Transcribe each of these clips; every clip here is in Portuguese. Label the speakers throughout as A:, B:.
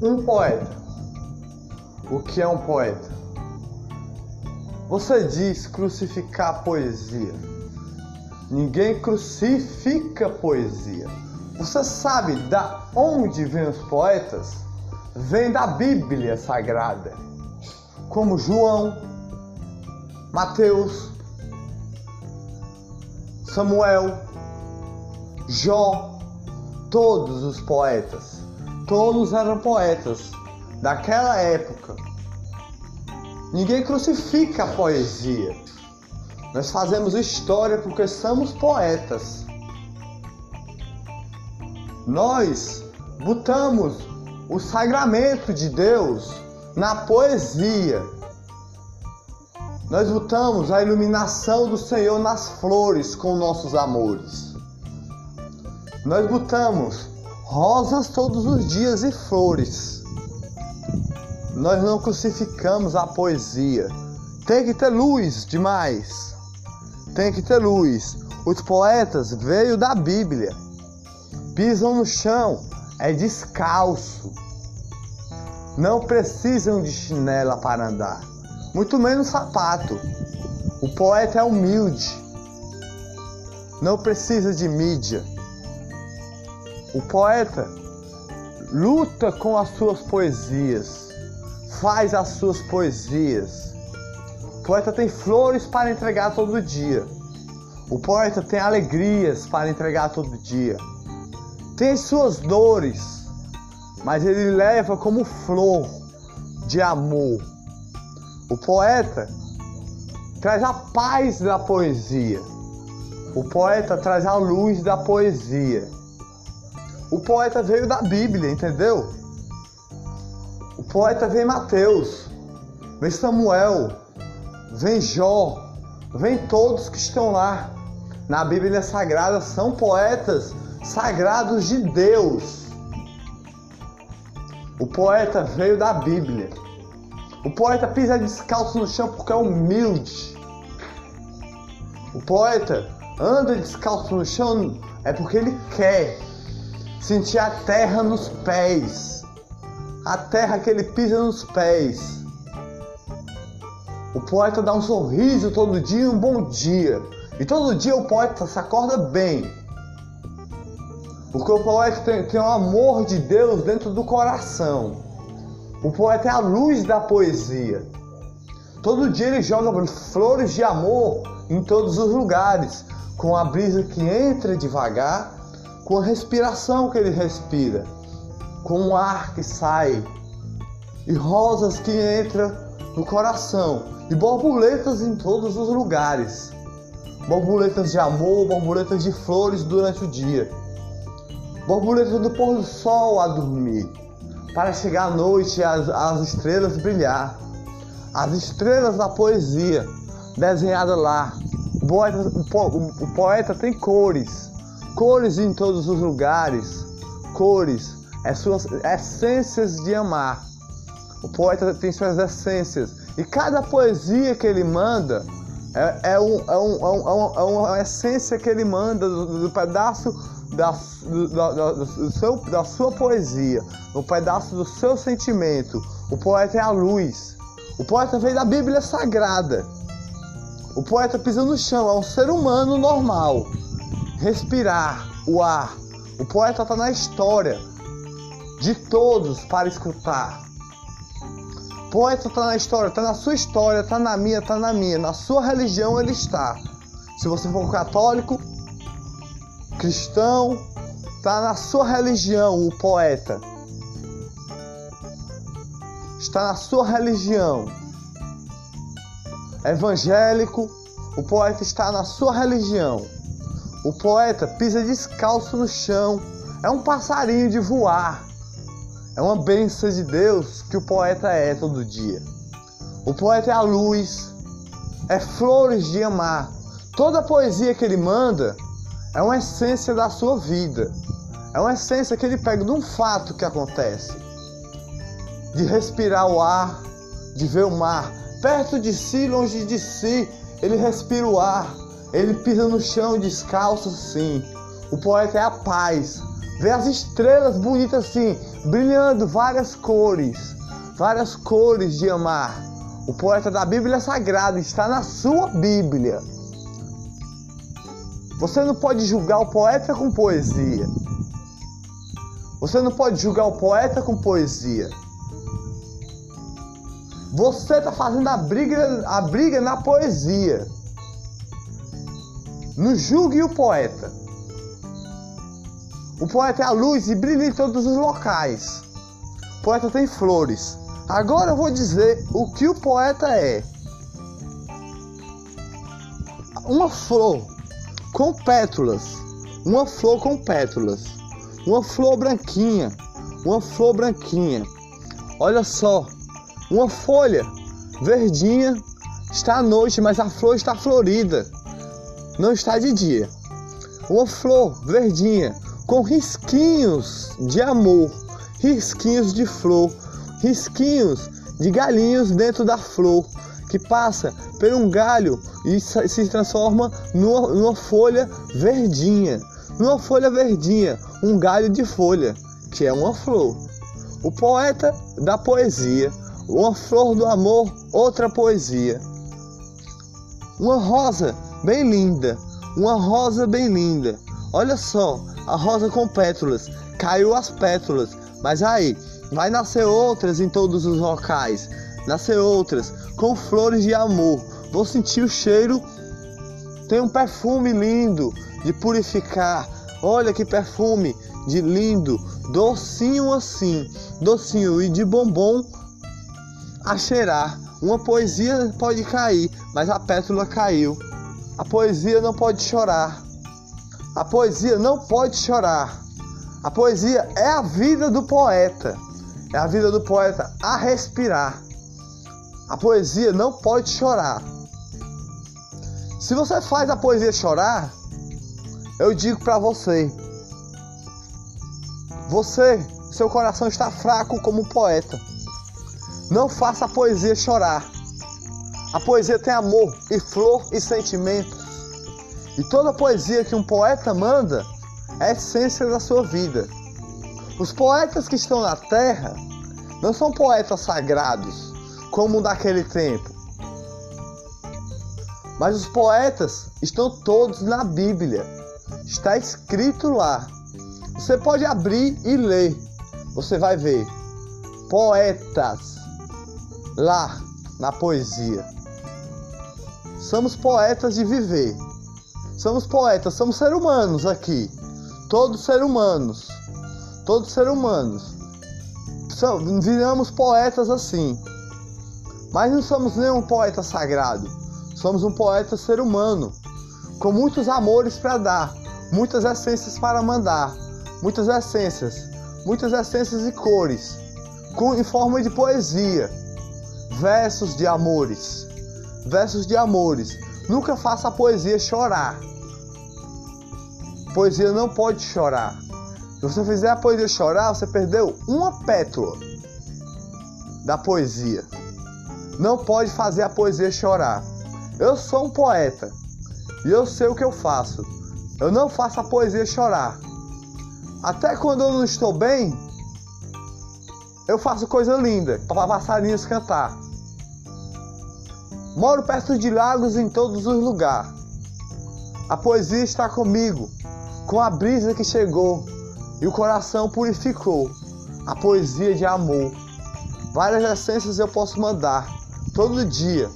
A: Um poeta. O que é um poeta? Você diz crucificar a poesia. Ninguém crucifica poesia. Você sabe da onde vêm os poetas? Vem da Bíblia Sagrada, como João, Mateus, Samuel, Jó, todos os poetas, todos eram poetas daquela época. Ninguém crucifica a poesia. Nós fazemos história porque somos poetas. Nós botamos o sagramento de Deus na poesia. Nós botamos a iluminação do Senhor nas flores com nossos amores. Nós botamos rosas todos os dias e flores. Nós não crucificamos a poesia. Tem que ter luz demais. Tem que ter luz. Os poetas veio da Bíblia. Pisam no chão, é descalço. Não precisam de chinela para andar, muito menos sapato. O poeta é humilde. Não precisa de mídia. O poeta luta com as suas poesias, faz as suas poesias. O poeta tem flores para entregar todo dia. O poeta tem alegrias para entregar todo dia. Tem as suas dores, mas ele leva como flor de amor. O poeta traz a paz da poesia. O poeta traz a luz da poesia. O poeta veio da Bíblia, entendeu? O poeta vem Mateus, vem Samuel, vem Jó, vem todos que estão lá. Na Bíblia Sagrada são poetas sagrados de Deus. O poeta veio da Bíblia. O poeta pisa descalço no chão porque é humilde. O poeta anda descalço no chão é porque ele quer sentir a terra nos pés. A terra que ele pisa nos pés. O poeta dá um sorriso todo dia um bom dia. E todo dia o poeta se acorda bem. Porque o poeta tem, tem o amor de Deus dentro do coração. O poeta é a luz da poesia. Todo dia ele joga flores de amor em todos os lugares, com a brisa que entra devagar, com a respiração que ele respira, com o ar que sai, e rosas que entram no coração, e borboletas em todos os lugares. Borboletas de amor, borboletas de flores durante o dia borboleta do pôr do sol a dormir, para chegar à noite as, as estrelas brilhar. As estrelas da poesia, desenhada lá. O poeta, o poeta tem cores, cores em todos os lugares, cores, é suas essências de amar. O poeta tem suas essências. E cada poesia que ele manda é, é, um, é, um, é, um, é uma essência que ele manda do, do pedaço da, da, do seu, da sua poesia, um pedaço do seu sentimento. O poeta é a luz. O poeta veio da Bíblia Sagrada. O poeta pisa no chão, é um ser humano normal. Respirar o ar. O poeta está na história de todos para escutar. O poeta está na história, está na sua história, está na minha, está na minha. Na sua religião ele está. Se você for católico, cristão, está na sua religião o poeta. Está na sua religião. Evangélico, o poeta está na sua religião. O poeta pisa descalço no chão. É um passarinho de voar. É uma bênção de Deus que o poeta é todo dia. O poeta é a luz, é flores de amar. Toda a poesia que ele manda é uma essência da sua vida. É uma essência que ele pega de um fato que acontece. De respirar o ar, de ver o mar. Perto de si, longe de si, ele respira o ar. Ele pisa no chão descalço, sim. O poeta é a paz. Vê as estrelas bonitas assim, brilhando várias cores, várias cores de amar. O poeta da Bíblia Sagrada está na sua Bíblia. Você não pode julgar o poeta com poesia. Você não pode julgar o poeta com poesia. Você está fazendo a briga, a briga na poesia. Não julgue o poeta. O poeta é a luz e brilha em todos os locais. O poeta tem flores. Agora eu vou dizer o que o poeta é. Uma flor com pétalas. Uma flor com pétalas. Uma flor branquinha. Uma flor branquinha. Olha só. Uma folha verdinha. Está à noite, mas a flor está florida. Não está de dia. Uma flor verdinha com risquinhos de amor, risquinhos de flor, risquinhos de galinhos dentro da flor, que passa por um galho e se transforma numa, numa folha verdinha. Numa folha verdinha, um galho de folha, que é uma flor. O poeta da poesia, uma flor do amor, outra poesia. Uma rosa bem linda, uma rosa bem linda. Olha só, a rosa com pétalas, caiu as pétalas, mas aí vai nascer outras em todos os locais, nascer outras com flores de amor. Vou sentir o cheiro, tem um perfume lindo de purificar. Olha que perfume de lindo, docinho assim, docinho e de bombom a cheirar. Uma poesia pode cair, mas a pétala caiu. A poesia não pode chorar. A poesia não pode chorar. A poesia é a vida do poeta. É a vida do poeta a respirar. A poesia não pode chorar. Se você faz a poesia chorar, eu digo para você: você, seu coração está fraco como poeta. Não faça a poesia chorar. A poesia tem amor e flor e sentimento. E toda poesia que um poeta manda é a essência da sua vida. Os poetas que estão na terra não são poetas sagrados, como daquele tempo. Mas os poetas estão todos na Bíblia. Está escrito lá. Você pode abrir e ler. Você vai ver poetas lá na poesia. Somos poetas de viver. Somos poetas, somos seres humanos aqui. Todos seres humanos. Todos seres humanos. Viramos poetas assim. Mas não somos nenhum poeta sagrado. Somos um poeta ser humano. Com muitos amores para dar. Muitas essências para mandar. Muitas essências. Muitas essências e cores. Com, em forma de poesia. Versos de amores. Versos de amores. Nunca faça a poesia chorar. Poesia não pode chorar. Se você fizer a poesia chorar, você perdeu uma pétala da poesia. Não pode fazer a poesia chorar. Eu sou um poeta e eu sei o que eu faço. Eu não faço a poesia chorar. Até quando eu não estou bem, eu faço coisa linda para passarinhos cantar. Moro perto de lagos em todos os lugares. A poesia está comigo com a brisa que chegou e o coração purificou, a poesia de amor. Várias essências eu posso mandar todo dia.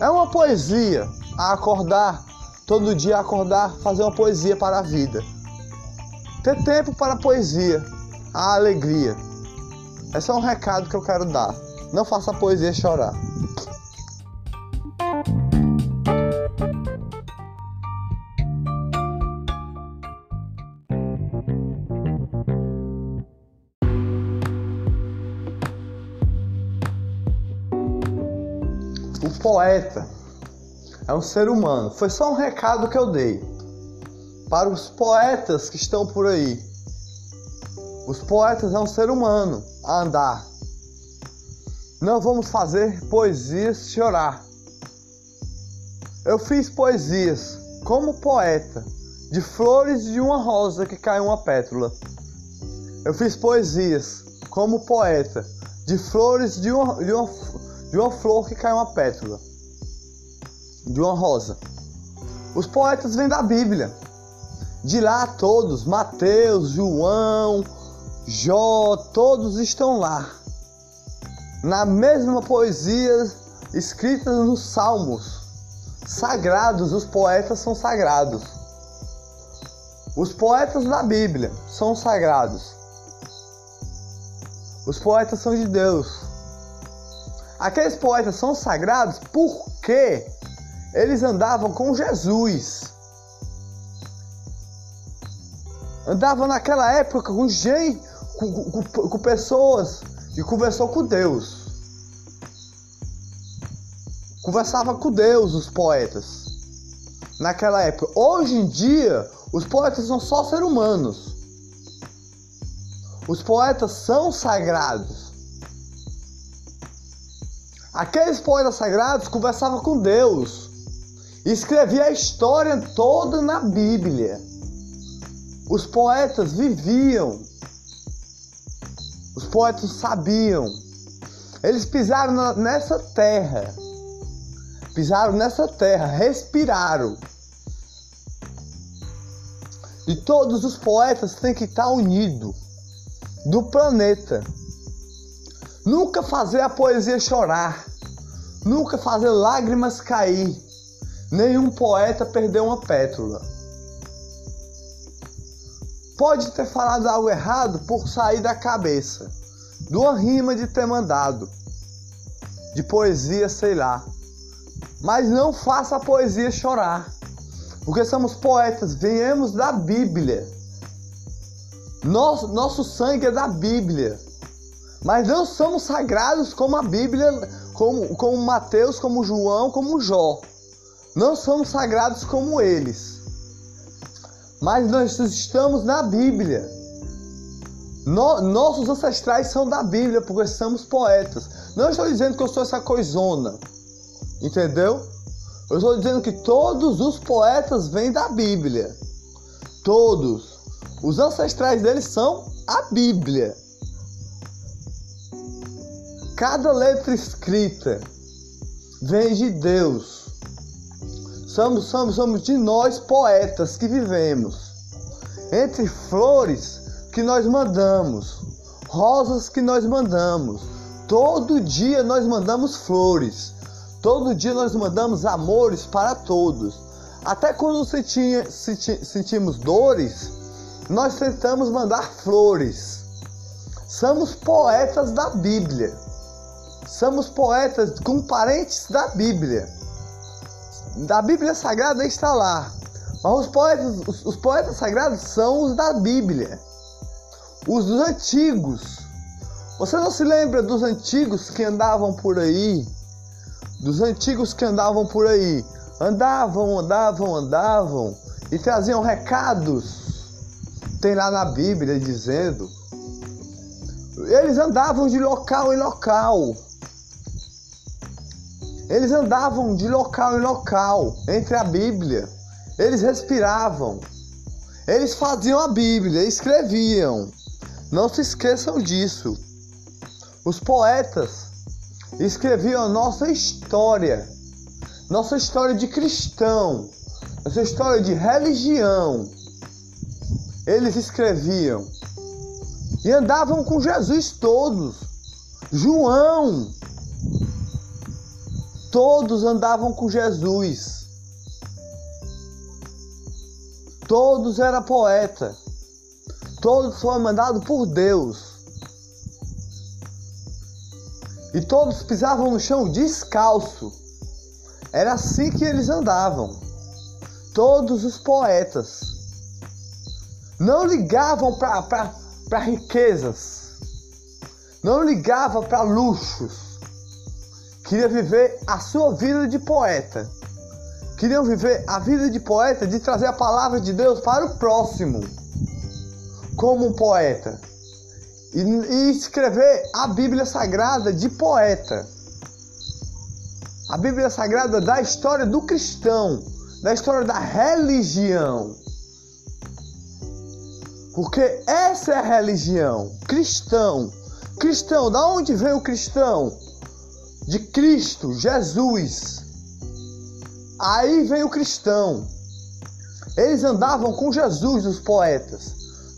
A: É uma poesia a acordar, todo dia acordar, fazer uma poesia para a vida. Ter tempo para a poesia, a alegria. Esse é um recado que eu quero dar. Não faça a poesia chorar. Poeta é um ser humano. Foi só um recado que eu dei para os poetas que estão por aí. Os poetas é um ser humano a andar. Não vamos fazer poesias chorar. Eu fiz poesias como poeta de flores de uma rosa que caiu uma pétala. Eu fiz poesias como poeta de flores de uma, de uma, de uma flor que cai uma pétala, de uma rosa. Os poetas vêm da Bíblia. De lá todos, Mateus, João, Jó, todos estão lá. Na mesma poesia escrita nos Salmos. Sagrados, os poetas são sagrados. Os poetas da Bíblia são sagrados. Os poetas são de Deus. Aqueles poetas são sagrados porque eles andavam com Jesus. Andavam naquela época com gente, com, com, com pessoas que conversou com Deus. Conversava com Deus os poetas. Naquela época. Hoje em dia, os poetas são só seres humanos. Os poetas são sagrados. Aqueles poetas sagrados conversavam com Deus. Escrevia a história toda na Bíblia. Os poetas viviam. Os poetas sabiam. Eles pisaram nessa terra. Pisaram nessa terra, respiraram. E todos os poetas têm que estar unidos do planeta. Nunca fazer a poesia chorar, nunca fazer lágrimas cair. Nenhum poeta perdeu uma pétala. Pode ter falado algo errado por sair da cabeça, de uma rima de ter mandado, de poesia, sei lá. Mas não faça a poesia chorar, porque somos poetas, viemos da Bíblia. Nosso, nosso sangue é da Bíblia. Mas não somos sagrados como a Bíblia, como, como Mateus, como João, como Jó. Não somos sagrados como eles. Mas nós estamos na Bíblia. No, nossos ancestrais são da Bíblia, porque somos poetas. Não estou dizendo que eu sou essa coisona. Entendeu? Eu estou dizendo que todos os poetas vêm da Bíblia. Todos. Os ancestrais deles são a Bíblia. Cada letra escrita vem de Deus. Somos, somos, somos de nós poetas que vivemos. Entre flores que nós mandamos, rosas que nós mandamos. Todo dia nós mandamos flores. Todo dia nós mandamos amores para todos. Até quando senti, senti, sentimos dores, nós tentamos mandar flores. Somos poetas da Bíblia. Somos poetas com parentes da Bíblia. Da Bíblia Sagrada está lá. Mas os poetas, os, os poetas sagrados são os da Bíblia. Os dos antigos. Você não se lembra dos antigos que andavam por aí? Dos antigos que andavam por aí. Andavam, andavam, andavam e traziam recados tem lá na Bíblia dizendo. Eles andavam de local em local. Eles andavam de local em local entre a Bíblia. Eles respiravam. Eles faziam a Bíblia, escreviam. Não se esqueçam disso. Os poetas escreviam a nossa história, nossa história de cristão, nossa história de religião eles escreviam e andavam com Jesus todos. João, todos andavam com Jesus. Todos eram poeta. Todos foram mandados por Deus. E todos pisavam no chão descalço. Era assim que eles andavam. Todos os poetas não ligavam para riquezas, não ligavam para luxos, queria viver a sua vida de poeta, queriam viver a vida de poeta de trazer a palavra de Deus para o próximo, como um poeta, e, e escrever a Bíblia Sagrada de poeta. A Bíblia Sagrada da história do cristão, da história da religião. Porque essa é a religião. Cristão Cristão, da onde vem o cristão? De Cristo, Jesus. Aí vem o cristão. Eles andavam com Jesus, os poetas.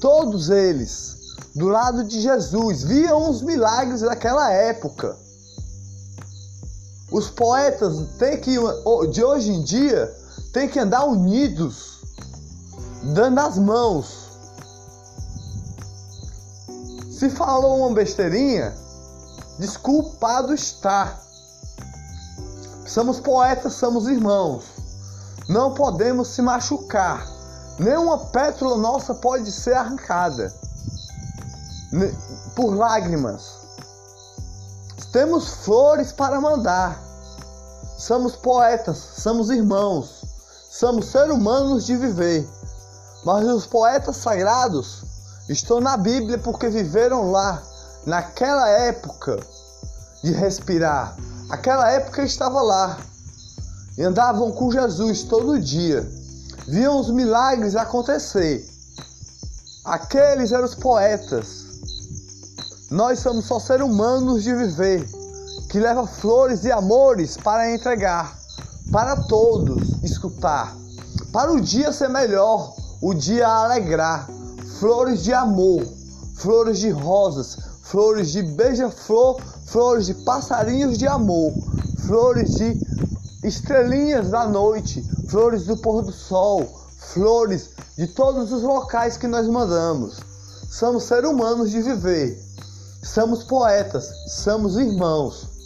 A: Todos eles, do lado de Jesus, viam os milagres daquela época. Os poetas têm que, de hoje em dia, têm que andar unidos, dando as mãos. Se falou uma besteirinha, desculpado está. Somos poetas, somos irmãos. Não podemos se machucar. Nenhuma pétala nossa pode ser arrancada por lágrimas. Temos flores para mandar. Somos poetas, somos irmãos, somos seres humanos de viver. Mas os poetas sagrados estão na Bíblia porque viveram lá, naquela época de respirar. Aquela época estava lá. Andavam com Jesus todo dia. Viam os milagres acontecer. Aqueles eram os poetas nós somos só seres humanos de viver, que leva flores e amores para entregar, para todos escutar, para o dia ser melhor, o dia alegrar, flores de amor, flores de rosas, flores de beija-flor, flores de passarinhos de amor, flores de estrelinhas da noite, flores do pôr do sol, flores de todos os locais que nós mandamos. Somos seres humanos de viver Somos poetas, somos irmãos.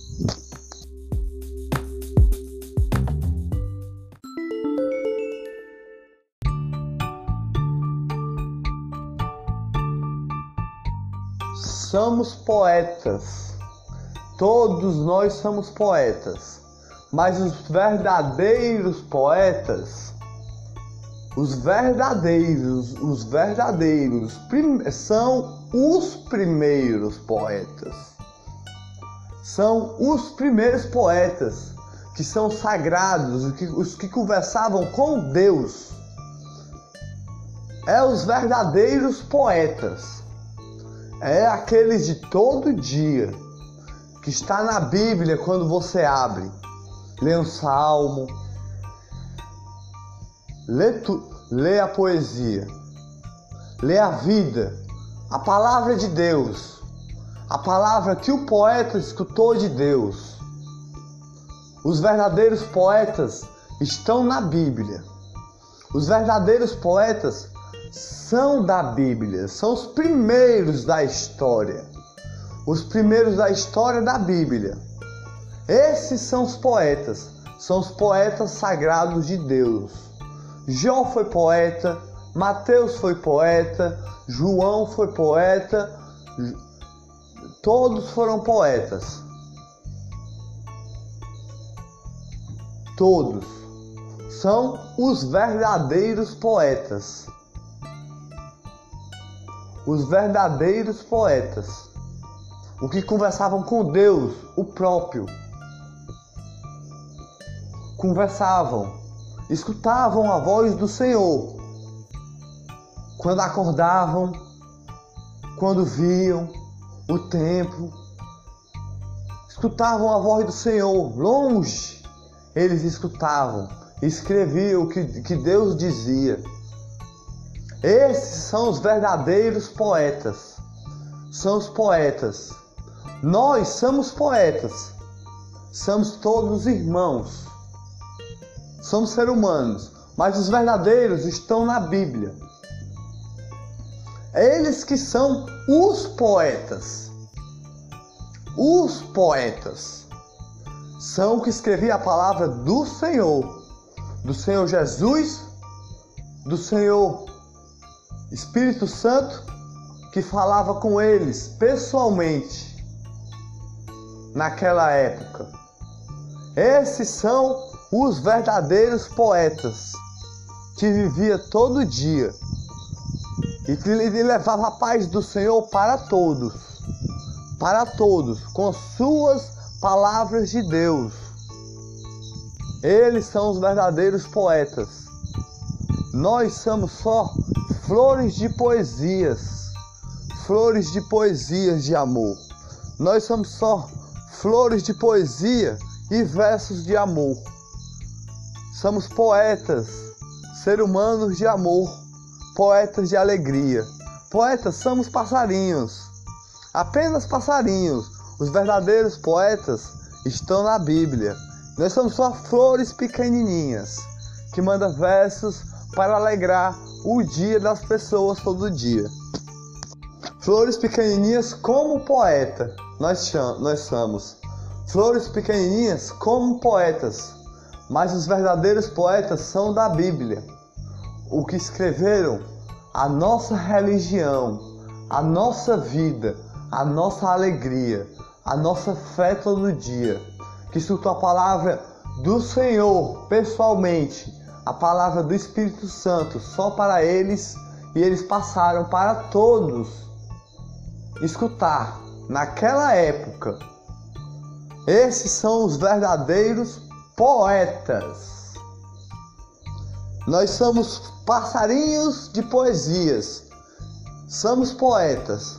A: Somos poetas. Todos nós somos poetas. Mas os verdadeiros poetas os verdadeiros, os verdadeiros são os primeiros poetas. São os primeiros poetas que são sagrados, os que, os que conversavam com Deus. É os verdadeiros poetas. É aqueles de todo dia que está na Bíblia quando você abre, lê um salmo, Lê, tu, lê a poesia, lê a vida, a palavra de Deus, a palavra que o poeta escutou de Deus. Os verdadeiros poetas estão na Bíblia. Os verdadeiros poetas são da Bíblia, são os primeiros da história. Os primeiros da história da Bíblia. Esses são os poetas, são os poetas sagrados de Deus. João foi poeta, Mateus foi poeta, João foi poeta, todos foram poetas. Todos são os verdadeiros poetas. Os verdadeiros poetas. O que conversavam com Deus, o próprio. Conversavam escutavam a voz do Senhor quando acordavam, quando viam o templo, escutavam a voz do Senhor longe, eles escutavam, escreviam o que, que Deus dizia. Esses são os verdadeiros poetas, são os poetas. Nós somos poetas, somos todos irmãos Somos seres humanos, mas os verdadeiros estão na Bíblia. Eles que são os poetas. Os poetas são que escreviam a palavra do Senhor, do Senhor Jesus, do Senhor Espírito Santo, que falava com eles pessoalmente naquela época. Esses são os verdadeiros poetas que vivia todo dia e que levava a paz do Senhor para todos, para todos, com suas palavras de Deus. Eles são os verdadeiros poetas. Nós somos só flores de poesias, flores de poesias de amor. Nós somos só flores de poesia e versos de amor. Somos poetas, seres humanos de amor, poetas de alegria. Poetas somos passarinhos, apenas passarinhos. Os verdadeiros poetas estão na Bíblia. Nós somos só flores pequenininhas que mandam versos para alegrar o dia das pessoas todo dia. Flores pequenininhas como poeta, nós, nós somos. Flores pequenininhas como poetas, mas os verdadeiros poetas são da Bíblia. O que escreveram a nossa religião, a nossa vida, a nossa alegria, a nossa fé todo dia. Que escutou a palavra do Senhor pessoalmente, a palavra do Espírito Santo só para eles e eles passaram para todos escutar naquela época. Esses são os verdadeiros poetas. Nós somos passarinhos de poesias, somos poetas,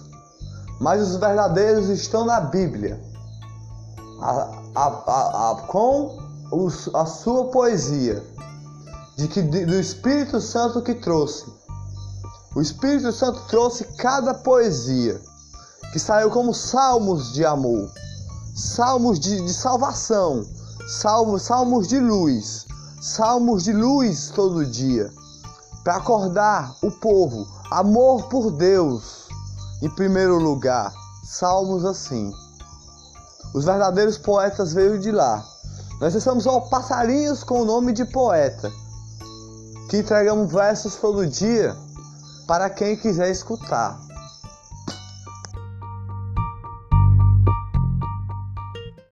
A: mas os verdadeiros estão na Bíblia. A, a, a, com os, a sua poesia, de que, do Espírito Santo que trouxe. O Espírito Santo trouxe cada poesia que saiu como salmos de amor, salmos de, de salvação, salmos, salmos de luz, salmos de luz todo dia, para acordar o povo, amor por Deus em primeiro lugar, salmos assim. Os verdadeiros poetas veio de lá. Nós somos ó, passarinhos com o nome de poeta, que entregamos versos todo dia para quem quiser escutar.